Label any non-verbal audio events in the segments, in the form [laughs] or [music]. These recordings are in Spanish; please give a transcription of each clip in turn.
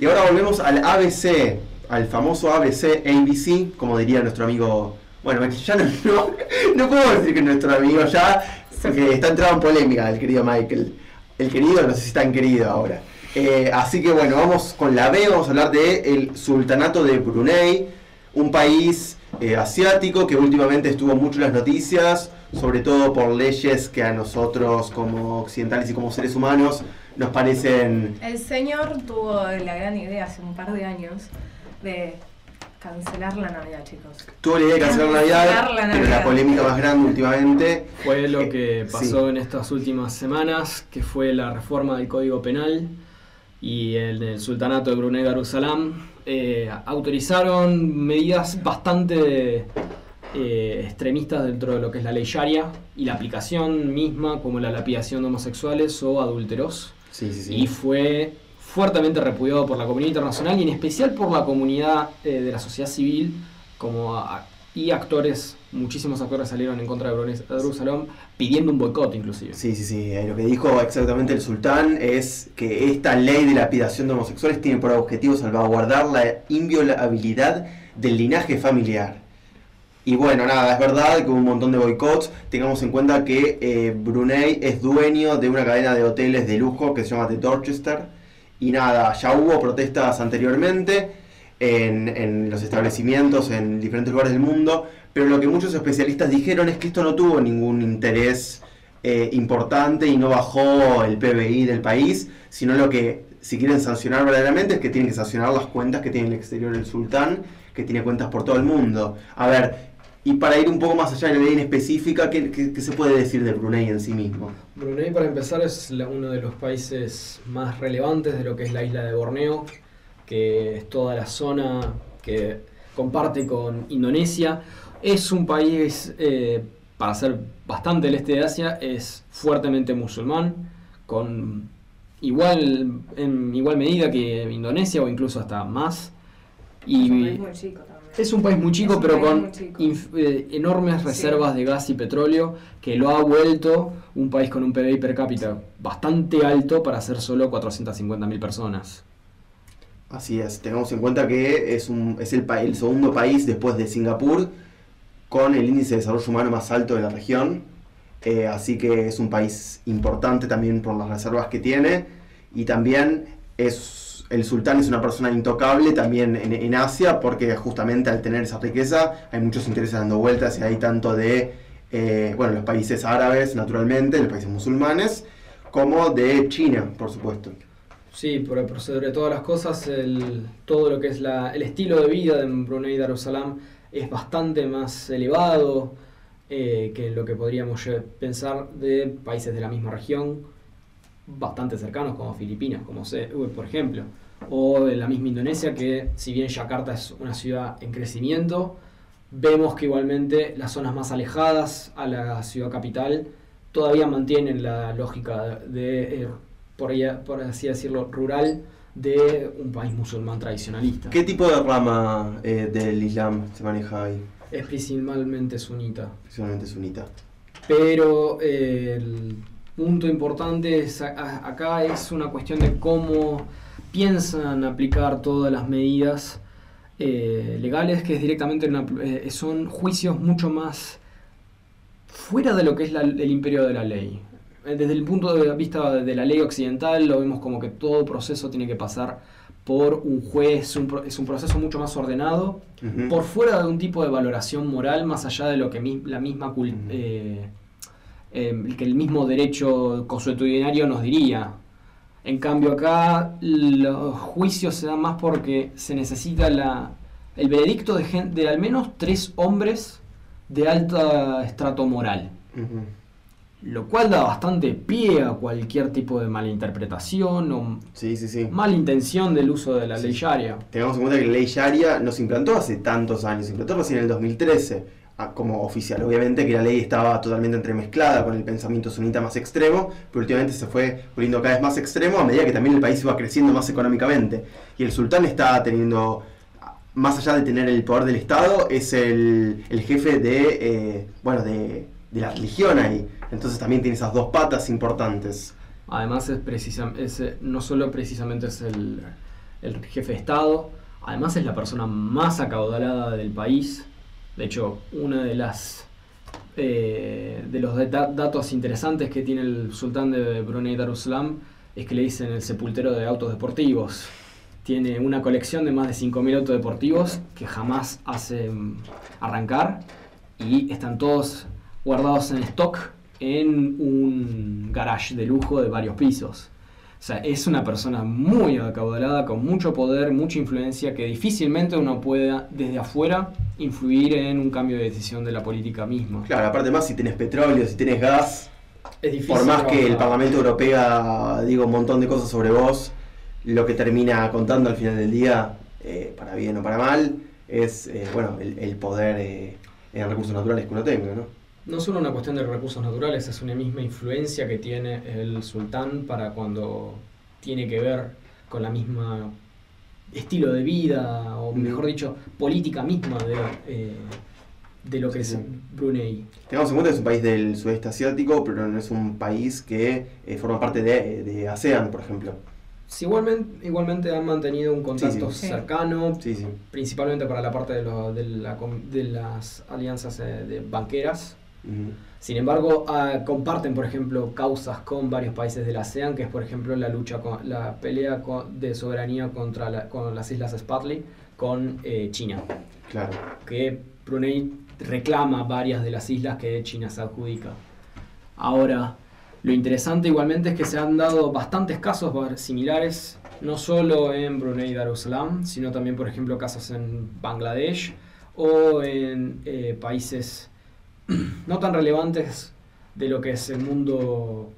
Y ahora volvemos al ABC, al famoso ABC ABC, como diría nuestro amigo. Bueno, [laughs] ya no, no, puedo decir que nuestro amigo ya, porque está entrado en polémica el querido Michael. El querido, no sé si tan querido ahora. Eh, así que bueno, vamos con la B, vamos a hablar de el Sultanato de Brunei, un país eh, asiático que últimamente estuvo mucho en las noticias, sobre todo por leyes que a nosotros como occidentales y como seres humanos nos parecen... El señor tuvo la gran idea hace un par de años de cancelar la Navidad, chicos. Tuvo la idea de cancelar la Navidad, pero la polémica más grande últimamente... Fue lo que pasó en estas últimas semanas, que fue la reforma del Código Penal y el del Sultanato de Brunei Darussalam eh, autorizaron medidas bastante eh, extremistas dentro de lo que es la ley Sharia y la aplicación misma como la lapidación de homosexuales o adúlteros. Y fue fuertemente repudiado por la comunidad internacional y en especial por la comunidad eh, de la sociedad civil como y actores, muchísimos actores salieron en contra de Jerusalén pidiendo un boicot inclusive. Sí, sí, sí, lo que dijo exactamente el sultán es que esta ley de lapidación de homosexuales tiene por objetivo salvaguardar la inviolabilidad del linaje familiar. Y bueno, nada, es verdad que hubo un montón de boicots. Tengamos en cuenta que eh, Brunei es dueño de una cadena de hoteles de lujo que se llama The Dorchester. Y nada, ya hubo protestas anteriormente en, los establecimientos en diferentes lugares del mundo. Pero lo que muchos especialistas dijeron es que esto no tuvo ningún interés eh, importante y no bajó el PBI del país, sino lo que si quieren sancionar verdaderamente es que tienen que sancionar las cuentas que tiene el exterior el sultán, que tiene cuentas por todo el mundo. A ver, y para ir un poco más allá de la ley en específica, ¿qué, se puede decir de Brunei en sí mismo? Brunei, para empezar, es uno de los países más relevantes de lo que es la isla de Borneo, que es toda la zona que comparte con Indonesia. Es un país, eh, para ser bastante el este de Asia, es fuertemente musulmán, con igual, en igual medida que Indonesia o incluso hasta más. Y, es un país muy chico, pero con eh, enormes reservas de gas y petróleo, que lo ha vuelto un país con un PBI per cápita bastante alto para ser solo 450.000 personas. Así es, tengamos en cuenta que es, un, es el, el segundo país después de Singapur con el índice de desarrollo humano más alto de la región. Eh, así que es un país importante también por las reservas que tiene y también es el sultán es una persona intocable también en, Asia, porque justamente al tener esa riqueza hay muchos intereses dando vueltas y hay tanto de eh, bueno, los países árabes, naturalmente, los países musulmanes, como de China, por supuesto. Sí, por, sobre todas las cosas, el, todo lo que es la, el estilo de vida de Brunei Darussalam es bastante más elevado eh, que lo que podríamos pensar de países de la misma región bastante cercanos como Filipinas, como por ejemplo, o la misma Indonesia, que si bien Yakarta es una ciudad en crecimiento, vemos que igualmente las zonas más alejadas a la ciudad capital todavía mantienen la lógica de, eh, por, por así decirlo, rural de un país musulmán tradicionalista. ¿Qué tipo de rama eh, del Islam se maneja ahí? Es principalmente sunita. Principalmente sunita. Pero eh, el punto importante acá es una cuestión de cómo piensan aplicar todas las medidas eh, legales, que es directamente eh, son juicios mucho más fuera de lo que es el imperio de la ley. Eh, desde el punto de vista de la ley occidental lo vemos como que todo proceso tiene que pasar por un juez, es un proceso mucho más ordenado, por fuera de un tipo de valoración moral, más allá de lo que la misma eh, que el mismo derecho consuetudinario nos diría. En cambio acá los juicios se dan más porque se necesita la, el veredicto de, de al menos tres hombres de alto estrato moral. Lo cual da bastante pie a cualquier tipo de malinterpretación o sí, sí, sí. malintención del uso de la ley Sharia. Tengamos en cuenta que la ley Sharia nos implantó hace tantos años, se implantó recién en el 2013 como oficial. Obviamente que la ley estaba totalmente entremezclada con el pensamiento sunita más extremo, pero últimamente se fue volviendo cada vez más extremo a medida que también el país iba creciendo más económicamente. Y el sultán está teniendo, más allá de tener el poder del Estado, es el, jefe de, eh, bueno, de, la religión ahí. Entonces también tiene esas dos patas importantes. Además es, precisamente no solo precisamente es el el jefe de Estado. Además es la persona más acaudalada del país. De hecho, una de las eh, de los da- datos interesantes que tiene el sultán de Brunei Darussalam es que le dicen el sepultero de autos deportivos. Tiene una colección de más de 5.000 autos deportivos que jamás hace arrancar y están todos guardados en stock en un garage de lujo de varios pisos. O sea, es una persona muy acaudalada, con mucho poder, mucha influencia, que difícilmente uno pueda desde afuera influir en un cambio de decisión de la política misma. Claro, aparte más si tenés petróleo, si tenés gas, Es difícil. por más que el. Parlamento Europeo diga un montón de cosas sobre vos, lo que termina contando al final del día, eh, para bien o para mal, es eh, bueno el, el poder eh, en recursos naturales que uno tenga, ¿no? No solo una cuestión de recursos naturales, es una misma influencia que tiene el sultán para cuando tiene que ver con la misma estilo de vida, o mejor dicho, política misma de, eh, de lo que Sí, es sí. Brunei. Tengamos en cuenta que es un país del sudeste asiático, pero no es un país que eh, forma parte de, de ASEAN, por ejemplo. Sí, igualmente, igualmente han mantenido un contacto Sí, sí. cercano, Sí, sí. principalmente para la parte de, lo- de, la com- de las alianzas eh, de banqueras. Sin embargo, ah, comparten, por ejemplo, causas con varios países de la ASEAN, que es, por ejemplo, la lucha, con, la pelea con- de soberanía contra la- con las islas Spratly con eh, China, Claro. que Brunei reclama varias de las islas que China se adjudica. Ahora, lo interesante igualmente es que se han dado bastantes casos similares, no solo en Brunei Darussalam, sino también, por ejemplo, casos en Bangladesh o en eh, países no tan relevantes de lo que es el mundo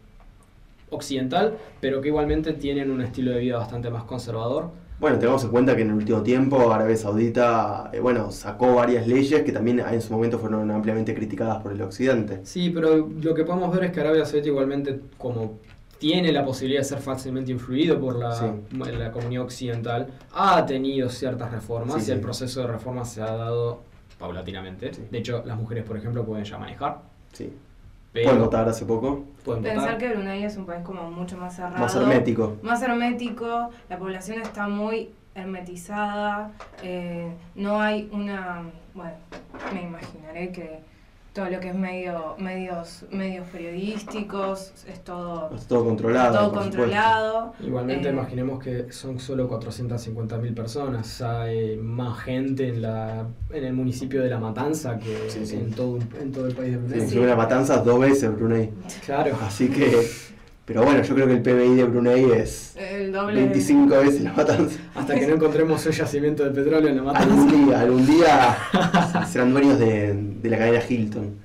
occidental, pero que igualmente tienen un estilo de vida bastante más conservador. Bueno, tengamos en cuenta que en el último tiempo Arabia Saudita, eh, bueno, sacó varias leyes que también en su momento fueron ampliamente criticadas por el occidente. Sí, pero lo que podemos ver es que Arabia Saudita igualmente como tiene la posibilidad de ser fácilmente influido por la, Sí. la comunidad occidental, ha tenido ciertas reformas Sí, y el proceso de reforma se ha dado paulatinamente. Sí. De hecho, las mujeres, por ejemplo, pueden ya manejar. Sí. Pero Pueden votar hace poco. pueden Pensar votar. que Brunei es un país como mucho más cerrado. Más hermético. Más hermético, la población está muy hermetizada, eh, no hay una, bueno, me imaginaré que todo lo que es medio, medios, medios periodísticos, es todo, Está todo controlado. todo por controlado. Igualmente Eh, imaginemos que son solo 450.000 personas, hay más gente en, la, en el municipio de La Matanza que Sí, sí. En, todo, en todo el país de. Brunei. Sí, una matanza dos veces Brunei. Claro. Así que. Pero bueno, yo creo que el PBI de Brunei es El doble. 25 veces la matanza. Hasta que no encontremos un yacimiento de petróleo en La Algún Matanza. día, algún día [laughs] serán dueños de, de la cadena Hilton.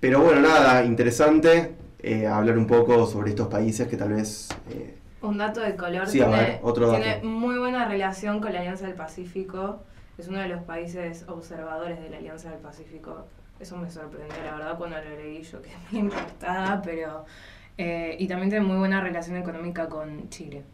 Pero bueno, nada, interesante eh, hablar un poco sobre estos países que tal vez. eh, Un dato de color Sí, a tiene, ver, otro dato. tiene muy buena relación con la Alianza del Pacífico. Es uno de los países observadores de la Alianza del Pacífico. Eso me sorprendió, la verdad, cuando lo leí yo quedé muy impactada, pero... eh, y también tiene muy buena relación económica con Chile.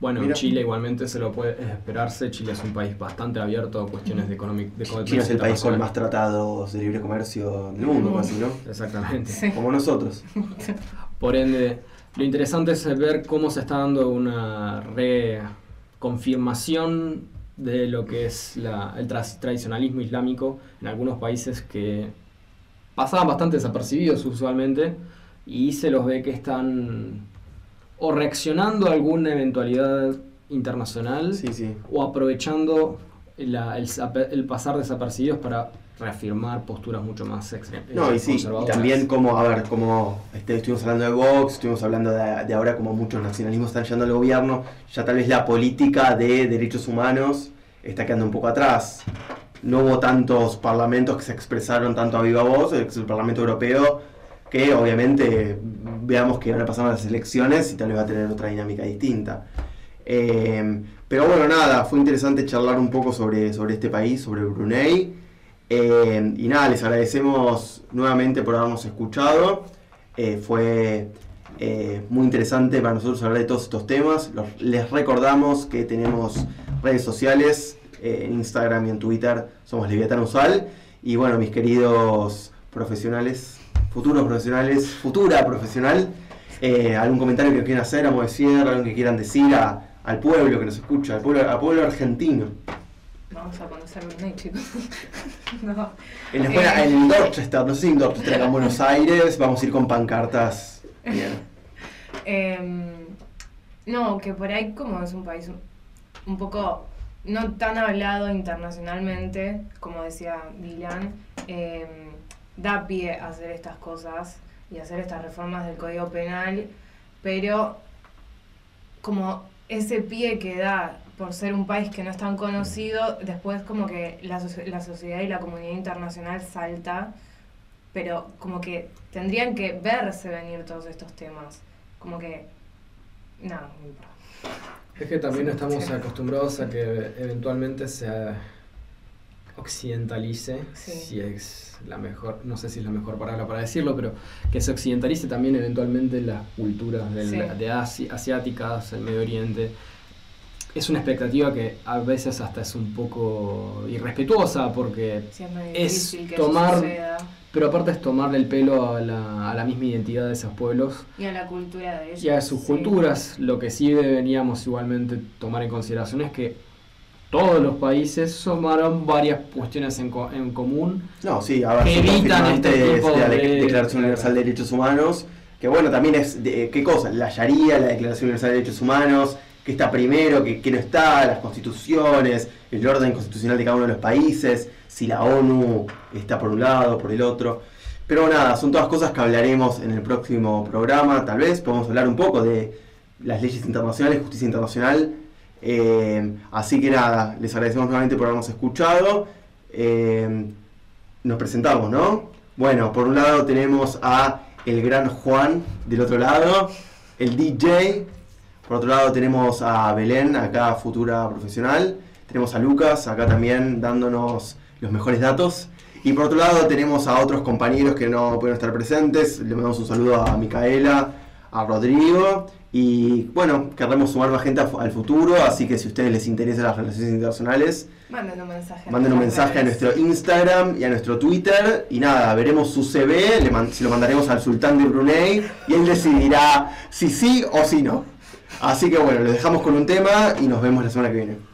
Bueno, Mira. Chile igualmente se lo puede esperarse. Chile es un país bastante abierto a cuestiones de comercio China es el país con más tratados de libre comercio del mundo, casi, ¿no? Exactamente. Sí. Como nosotros. [laughs] Por ende, lo interesante es ver cómo se está dando una reconfirmación de lo que es la- el tra- tradicionalismo islámico en algunos países que pasaban bastante desapercibidos usualmente y se los ve que están o reaccionando a alguna eventualidad internacional Sí, sí. o aprovechando la- el, pasar desapercibidos para reafirmar posturas mucho más extremas. No, y sí, y también como, a ver, como este, estuvimos hablando de Vox, estuvimos hablando de, de ahora como muchos nacionalismos están llegando al gobierno, ya tal vez la política de derechos humanos está quedando un poco atrás. No hubo tantos parlamentos que se expresaron tanto a viva voz, el Parlamento Europeo, que obviamente veamos que van a pasar las elecciones y tal vez va a tener otra dinámica distinta. Eh, pero bueno, nada, fue interesante charlar un poco sobre, sobre este país, sobre Brunei. Eh, y nada, les agradecemos nuevamente por habernos escuchado. Eh, fue muy interesante para nosotros hablar de todos estos temas. Les recordamos que tenemos redes sociales, en Instagram y en Twitter somos Leviatán. Y bueno, mis queridos profesionales, futuros profesionales, futura profesional, eh, algún comentario que quieran hacer a de cierre, algo que quieran decir a, al pueblo que nos escucha, al pueblo, al pueblo argentino. Vamos a conocer Brunei, chicos. [laughs] no. En la escuela, Eh. en Dorchester, no sé si en Dorchester, acá en Buenos Aires, vamos a ir con pancartas. [laughs] Bien. Em, no, que por ahí como es un país un- poco no tan hablado internacionalmente, como decía Dylan, em, da pie a hacer estas cosas y hacer estas reformas del Código Penal, pero como ese pie que da por ser un país que no es tan conocido, después como que la, la sociedad y la comunidad internacional salta, pero como que tendrían que verse venir todos estos temas. Como que... No, no importa. Es que también Sí, estamos sí. acostumbrados a que eventualmente se occidentalice, Sí. si es la mejor, no sé si es la mejor palabra para decirlo, pero que se occidentalice también eventualmente las culturas del- Sí. de Asi- asiáticas, el Medio Oriente. Es una expectativa que a veces hasta es un poco irrespetuosa porque Sí, es tomar- pero aparte es tomarle el pelo a la, a la misma identidad de esos pueblos Y a la cultura de ellos. y a sus sí. culturas. Lo que sí deberíamos igualmente tomar en consideración es que todos los países tomaron varias cuestiones en, co- en común. No, sí, ahora Que son evitan este tipo de la de- Declaración Universal de Derechos Humanos, que bueno, también es, de, ¿qué cosa? La Sharia, la Declaración Universal de Derechos Humanos, que está primero, que, que no está, las constituciones, el orden constitucional de cada uno de los países, si la ONU está por un lado, por el otro. Pero nada, son todas cosas que hablaremos en el próximo programa, tal vez podemos hablar un poco de las leyes internacionales, justicia internacional. Eh, así que nada, les agradecemos nuevamente por habernos escuchado. Eh, nos presentamos, ¿no? Bueno, por un lado tenemos a el gran Juan del otro lado, el DJ. Por otro lado tenemos a Belén, acá futura profesional. Tenemos a Lucas, acá también dándonos los mejores datos. Y por otro lado tenemos a otros compañeros que no pueden estar presentes. Le mandamos un saludo a Micaela, a Rodrigo. Y bueno, queremos sumar más gente al futuro, así que si a ustedes les interesan las relaciones internacionales, Manden un mensaje. Manden un mensaje a nuestro Instagram y a nuestro Twitter. Y nada, veremos su CV, le se lo mandaremos al sultán de Brunei y él decidirá si sí o si no. Así que bueno, los dejamos con un tema y nos vemos la semana que viene.